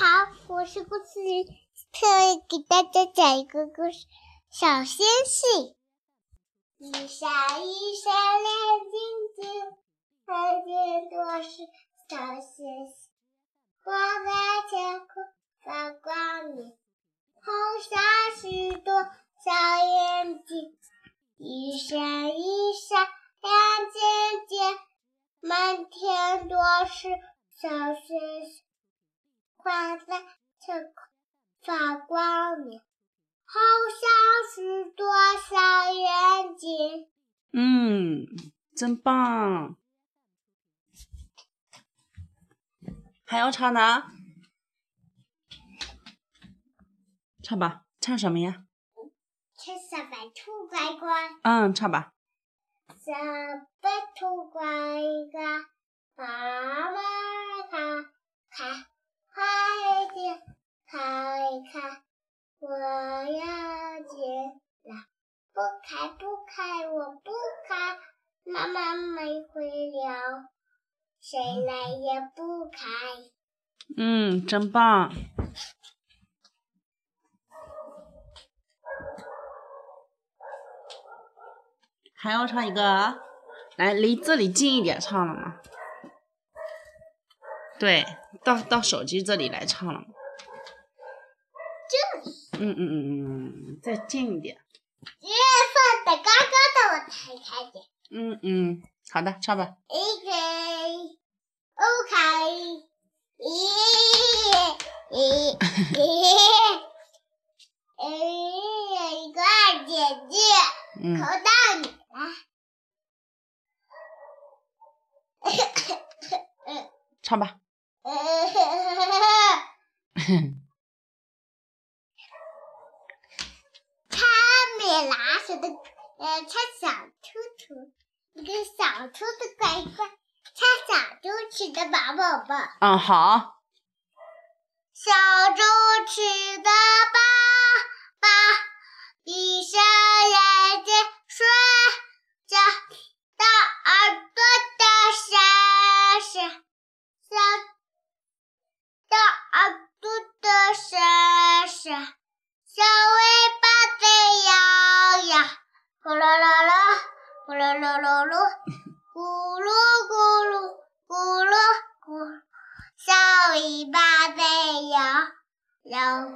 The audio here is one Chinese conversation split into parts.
好，我是故事里特意给大家讲一个故事《小星星》。一闪一闪亮晶晶，看见多是小星星，挂在天空发光明，好像许多小眼睛，一闪一闪亮晶晶，满天都是小星星。挂在天空发光明，好像许多小眼睛。嗯，真棒！还要唱呢？唱吧，唱什么呀？唱小白兔乖乖，嗯，唱吧。小白兔乖乖，妈妈它看。快点开开，我要进来！不开不开，我不开。妈妈没回了，谁来也不开。嗯，真棒！还要唱一个？来，离这里近一点，唱了吗？对，到到手机这里来唱了。这里。嗯嗯嗯嗯嗯，再近一点。月放的高高的，我才看见。嗯嗯，好的，唱吧。K O K，咦咦咦，咦，一个二姐姐，口袋里来。唱吧。他米拉手的，呃，唱小兔兔，一个小兔子乖乖，唱小猪吃的饱饱饱。嗯，好。小猪吃的饱饱，闭上眼睛睡觉，大耳朵的闪闪，小。大耳朵的闪闪，小尾巴在摇摇，呼啦啦啦，呼啦啦啦啦，咕噜咕噜，咕噜咕，小尾巴在摇摇。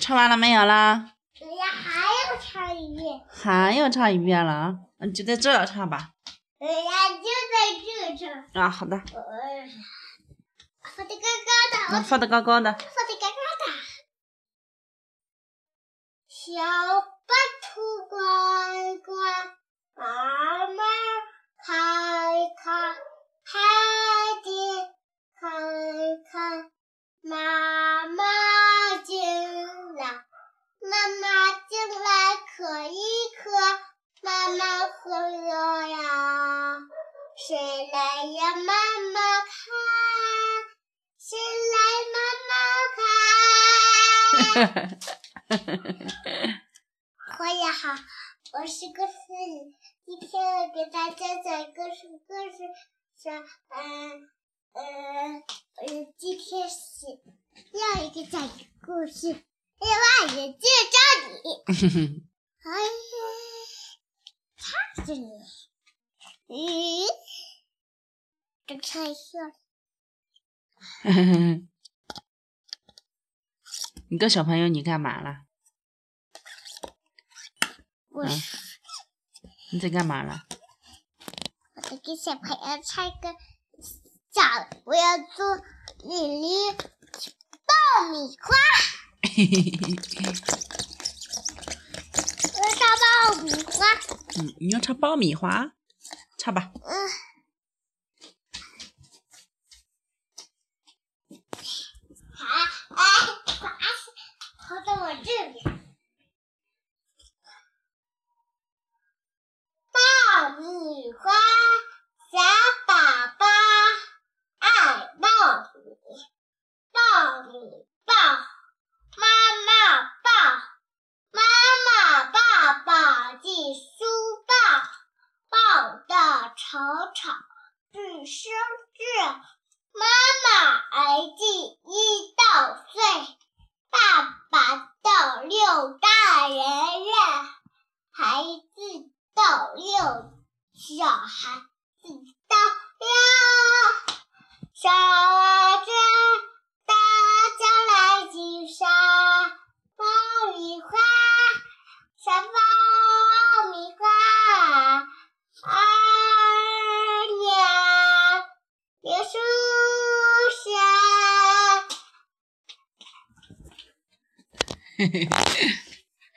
唱完了没有啦？对呀，还要唱一遍。还要唱一遍了？那就在这儿唱吧。对呀，就在这唱。啊，好的。放的高高的，放的高高的，放的高高的。小白来？妈妈看。大家好，我是故事里，今天我给大家讲一个什么故事？讲，嗯嗯嗯，今天是另一个讲一个故事，另外也介绍你。哎呀，看着你，咦，这看一下。你个小朋友，你干嘛了？我，你在干嘛了？我在给小朋友唱个小我要做米粒爆米花。我要唱爆米花。嗯，你要唱爆米花，唱吧。嗯。沙子，大家来金沙，爆米花，沙爆米花，二两别树下，嘿嘿，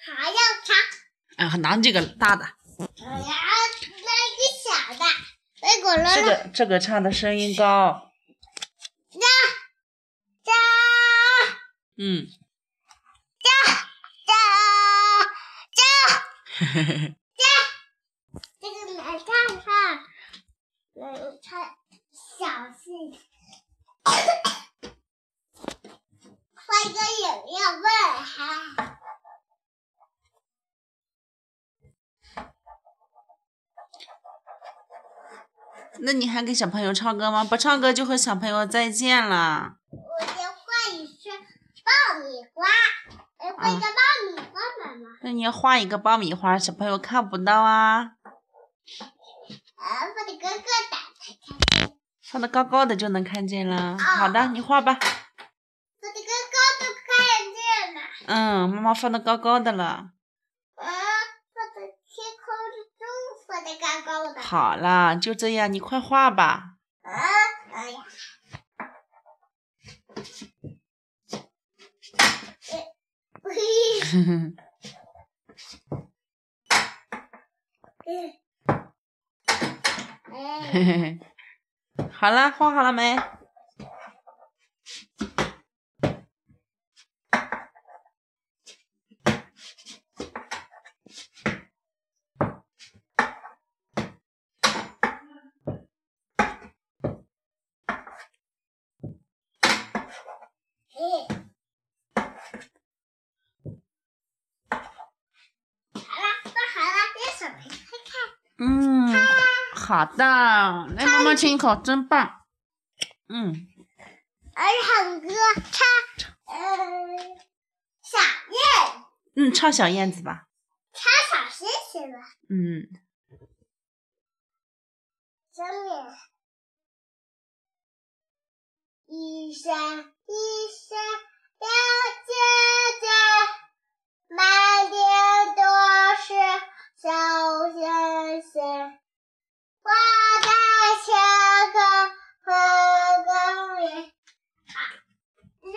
还要唱？啊，难这个大的。哎呀，来个小的，的。这个这个唱的声音高。嗯。呀呀嘿嘿嘿。这个来唱唱，来唱小戏。换一个饮料味哈。那你还给小朋友唱歌吗？不唱歌就和小朋友再见了。爆米花，哎，画一个爆米花，妈妈。那你要画一个爆米花，小朋友看不到啊。啊，放的高高的，放的高高的就能看见了。好的，你画吧。放的高高的看见了。嗯，妈妈放的高高的了。啊，画的天空中画的高高的。好啦，就这样，你快画吧。啊，哎呀。嘿，哼哼。嗯。哎，嘿嘿嘿。好了，画好了没？嘿。好了，画好了，让小朋友看看。嗯，好的，来妈妈亲一口，真棒。嗯，儿唱歌唱，嗯，小燕，嗯，唱小燕子吧。唱小星星吧。嗯，上面一闪一闪亮晶晶，满天都是小星星，我在天空和公园。好，让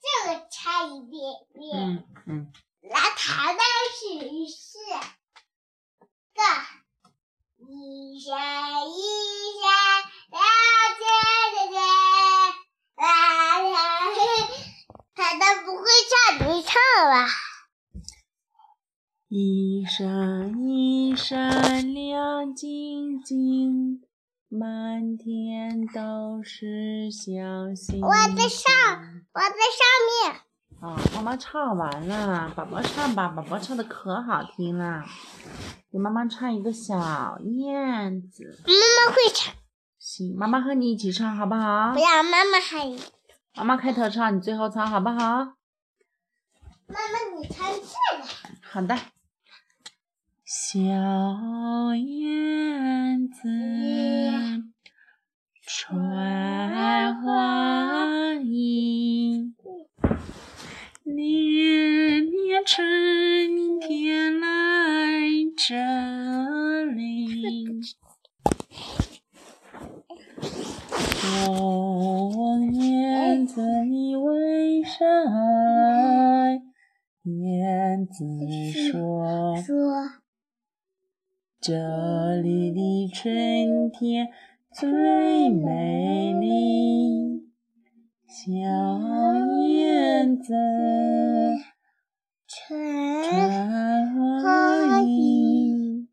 这个唱一遍遍。嗯嗯，来谈的是是个一闪一闪亮晶晶，啦啦嘿，谈的不会唱，你唱吧。一闪一闪亮晶晶，满天都是小星星。我在上，我在上面。啊，妈妈唱完了，宝宝唱吧，宝宝唱的可好听了。给妈妈唱一个小燕子。妈妈会唱。行，妈妈和你一起唱好不好不？要，妈妈还。妈妈开头唱，你最后唱好不好？妈妈，你唱这个。好的。小燕子穿花衣，年年春天来这里。小燕子，你为啥来？燕子说。这里的春天最美丽，小燕子春穿花衣。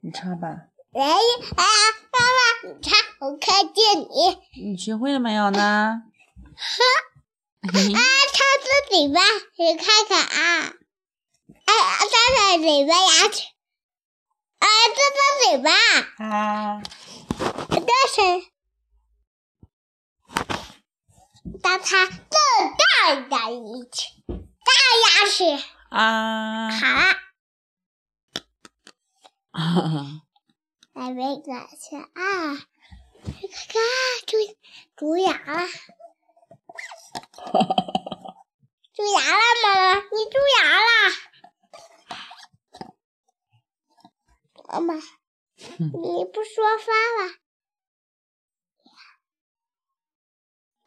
你唱吧，哎呀，啊，妈妈，你看，我看见你。你学会了没有呢？啊，唱自己吧，你看看啊。哎，张张嘴巴牙齿，哎，张张嘴巴，啊，大声，张它更大的牙齿，大牙齿，啊，好了，啊，来没感去啊，看看蛀蛀牙了，蛀牙了，妈妈，你蛀牙了。妈妈，你不说话了？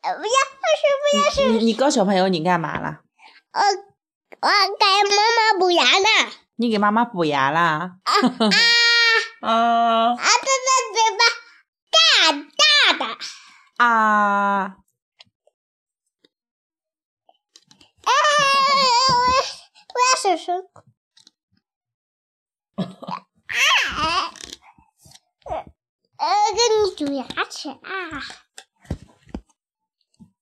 不要，不是不要是。你你告小朋友你干嘛了？我我给妈妈补牙呢。你给妈妈补牙啦？啊 啊啊啊！这这嘴巴大大的。啊！哎，我我要手手。啊！呃，给你煮牙齿啊！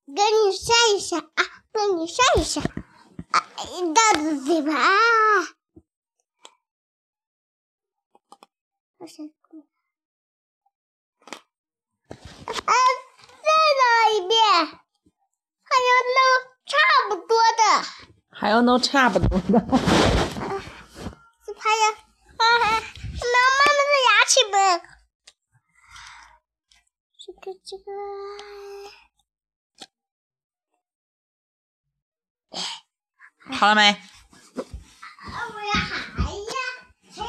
给你刷一下啊！给你刷一下啊！大的嘴巴啊！我先啊，再弄一遍，还有那差不多的，还有那差不多的。这还有啊，弄妈妈的牙齿呗。这个这个，好了没？我要喊呀，吹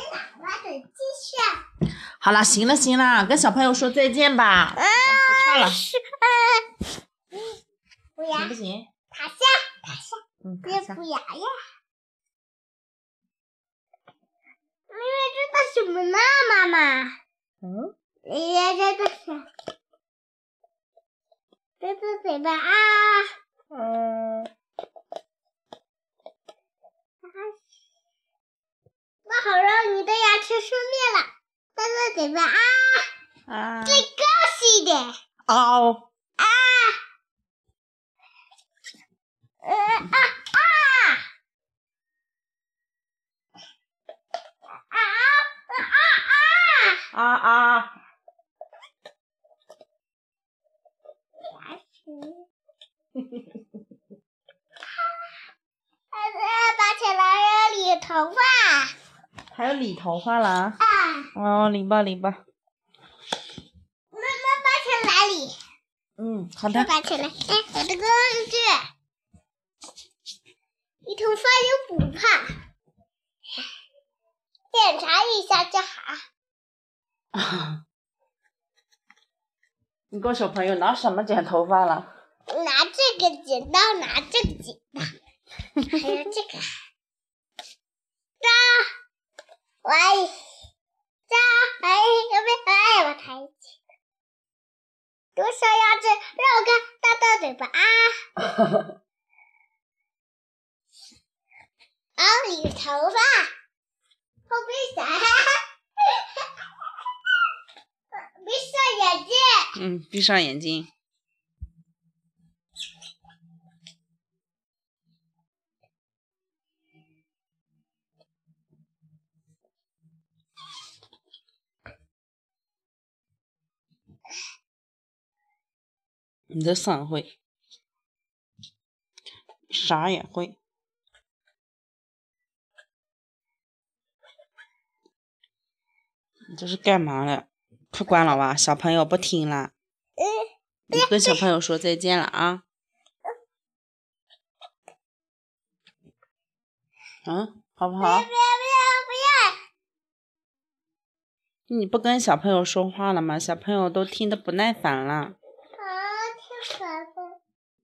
好了，行了行了，跟小朋友说再见吧。啊，不唱了，行不，行？躺下，躺下，嗯，别看一下补牙呀。妹妹这个什么呢，妈妈？嗯，爷爷这个是，这是嘴巴啊。嗯，我好让你的牙齿顺便了，这是嘴巴啊，啊，最高兴一点。嗷，呃啊啊！啊啊啊啊！啊啊，牙齿。孩 子，拔起来要理头发还有理头发了啊？啊！哦，理吧理吧。妈妈拔起来理，嗯，好的。拔起来。哎，我的工具，理头发又不怕，检查一下就好。你跟小朋友拿什么剪头发了？拿这个剪刀，拿这个剪刀，还有这个。扎，喂，扎，哎，有没有？哎，我抬起。多少鸭子？让我看大大嘴巴啊！啊，理头发，后背伞，闭上眼睛。嗯，闭上眼睛。你的伞会，啥也会。你这是干嘛了？不管了吧，小朋友不听了。嗯。你跟小朋友说再见了啊！嗯，好不好不要？不要不要！你不跟小朋友说话了吗？小朋友都听得不耐烦了。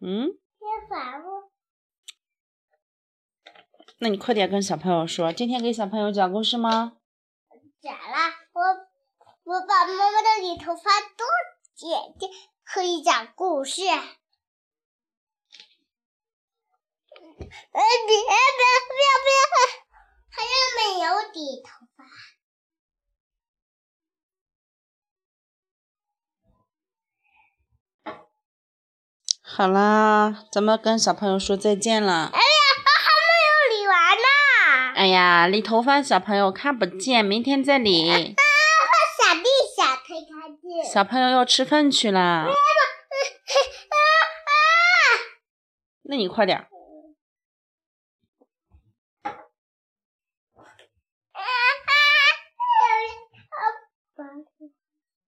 嗯。那你快点跟小朋友说，今天给小朋友讲故事吗？讲了，我我把妈妈的理头发都剪掉，可以讲故事。哎，别别不要不要！还有没有理头好啦，咱们跟小朋友说再见了。哎呀，我还没有理完呢。哎呀，理头发小朋友看不见，明天再理。啊，我闪地下推开去。小朋友要吃饭去了！那你快点儿。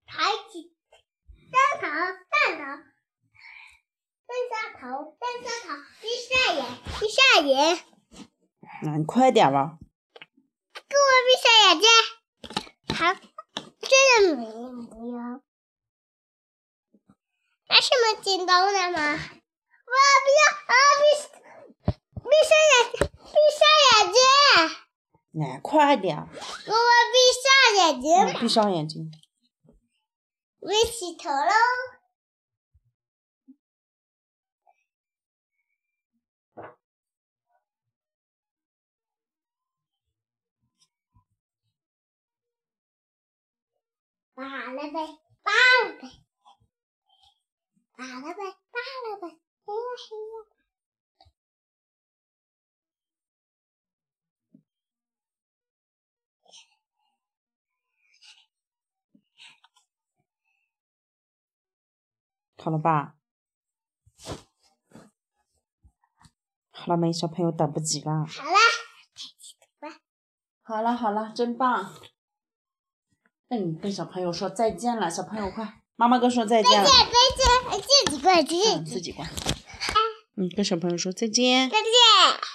抬起蛋头，蛋头，蹲下头，蹲下头，闭上眼，闭上眼，那你快点吧。给我闭上眼睛。好，这个没不要。啊还什么进洞了吗？我不要啊！闭闭上眼睛，闭上眼睛。来，快点。我闭上眼睛。闭上眼睛。我洗头喽。罢了呗，罢了呗，罢了呗，罢了呗，嘿呀嘿呀。好了吧？好了没？小朋友等不及了。好了，好了好了，真棒。那你跟小朋友说再见了，小朋友快，妈妈跟说再见了。再见再见，自己关自己自己关。嗯，跟小朋友说再见。再见。